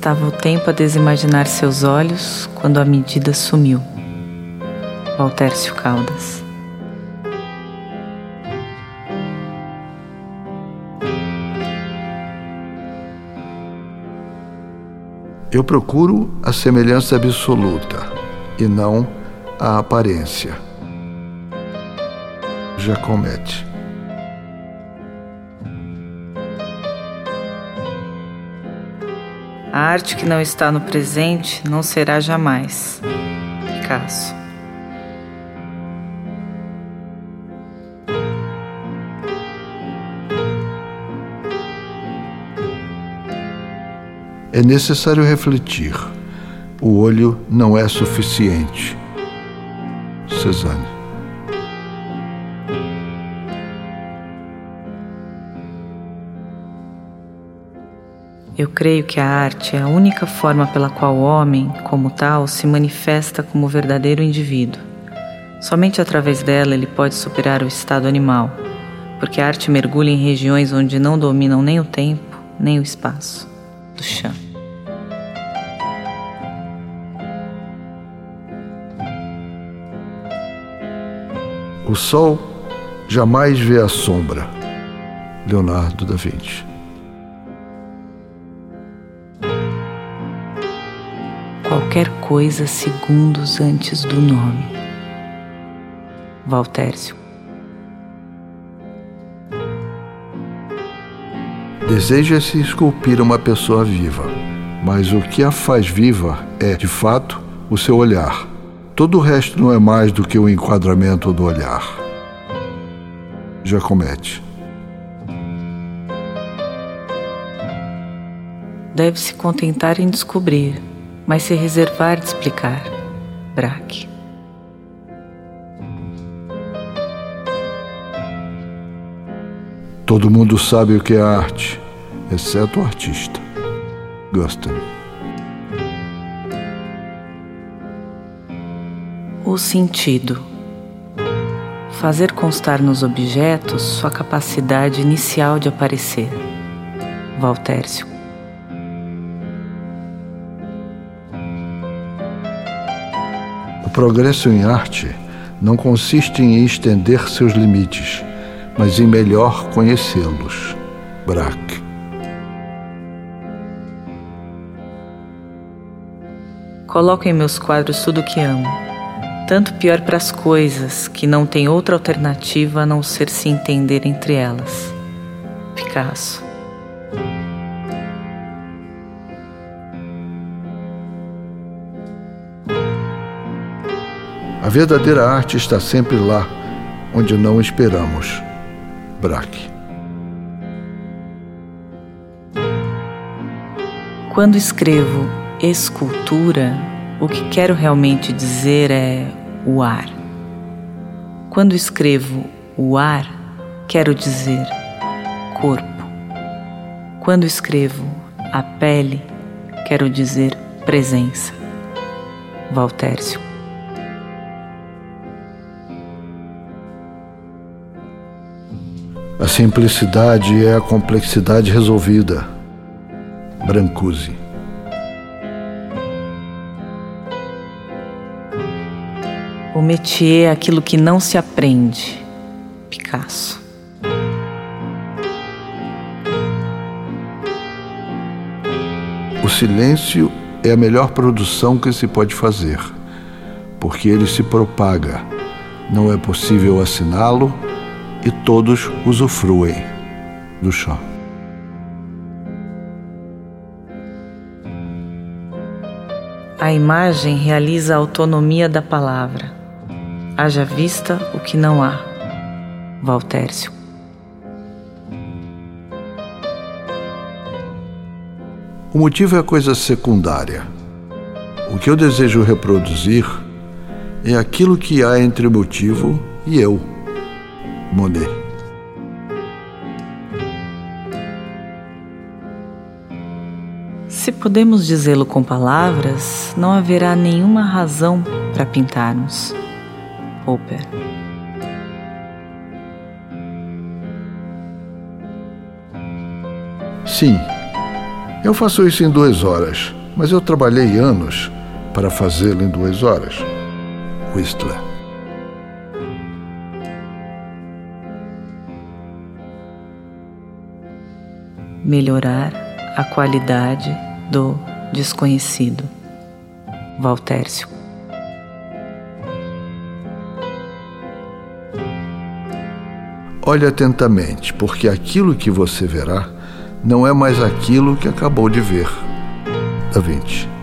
Estava o tempo a desimaginar seus olhos quando a medida sumiu. Valtércio Caldas. Eu procuro a semelhança absoluta e não a aparência. Jacomete. A arte que não está no presente não será jamais. Picasso. É necessário refletir. O olho não é suficiente. Cezanne. Eu creio que a arte é a única forma pela qual o homem, como tal, se manifesta como verdadeiro indivíduo. Somente através dela ele pode superar o estado animal, porque a arte mergulha em regiões onde não dominam nem o tempo, nem o espaço. Do chão. O sol jamais vê a sombra. Leonardo da Vinci. Qualquer coisa segundos antes do nome. Valtércio. Deseja-se esculpir uma pessoa viva, mas o que a faz viva é, de fato, o seu olhar Todo o resto não é mais do que o enquadramento do olhar. Giacometti. Deve se contentar em descobrir, mas se reservar de explicar. Braque. Todo mundo sabe o que é arte, exceto o artista. Guston. O sentido. Fazer constar nos objetos sua capacidade inicial de aparecer. Valtércio. O progresso em arte não consiste em estender seus limites, mas em melhor conhecê-los. Braque. Coloco em meus quadros tudo o que amo tanto pior para as coisas que não tem outra alternativa a não ser se entender entre elas. Picasso. A verdadeira arte está sempre lá, onde não esperamos. Braque. Quando escrevo escultura, o que quero realmente dizer é o ar. Quando escrevo o ar, quero dizer corpo. Quando escrevo a pele, quero dizer presença. Valtércio. A simplicidade é a complexidade resolvida. Brancusi. O métier é aquilo que não se aprende. Picasso. O silêncio é a melhor produção que se pode fazer, porque ele se propaga. Não é possível assiná-lo e todos usufruem do chão. A imagem realiza a autonomia da palavra. Haja vista o que não há. Valtércio. O motivo é coisa secundária. O que eu desejo reproduzir é aquilo que há entre o motivo e eu. Monet. Se podemos dizê-lo com palavras, não haverá nenhuma razão para pintarmos. Hopper. Sim, Eu faço isso em duas horas, mas eu trabalhei anos para fazê-lo em duas horas. Whistler. Melhorar a qualidade do desconhecido. Valtércio. Olhe atentamente, porque aquilo que você verá não é mais aquilo que acabou de ver. Da Vinci.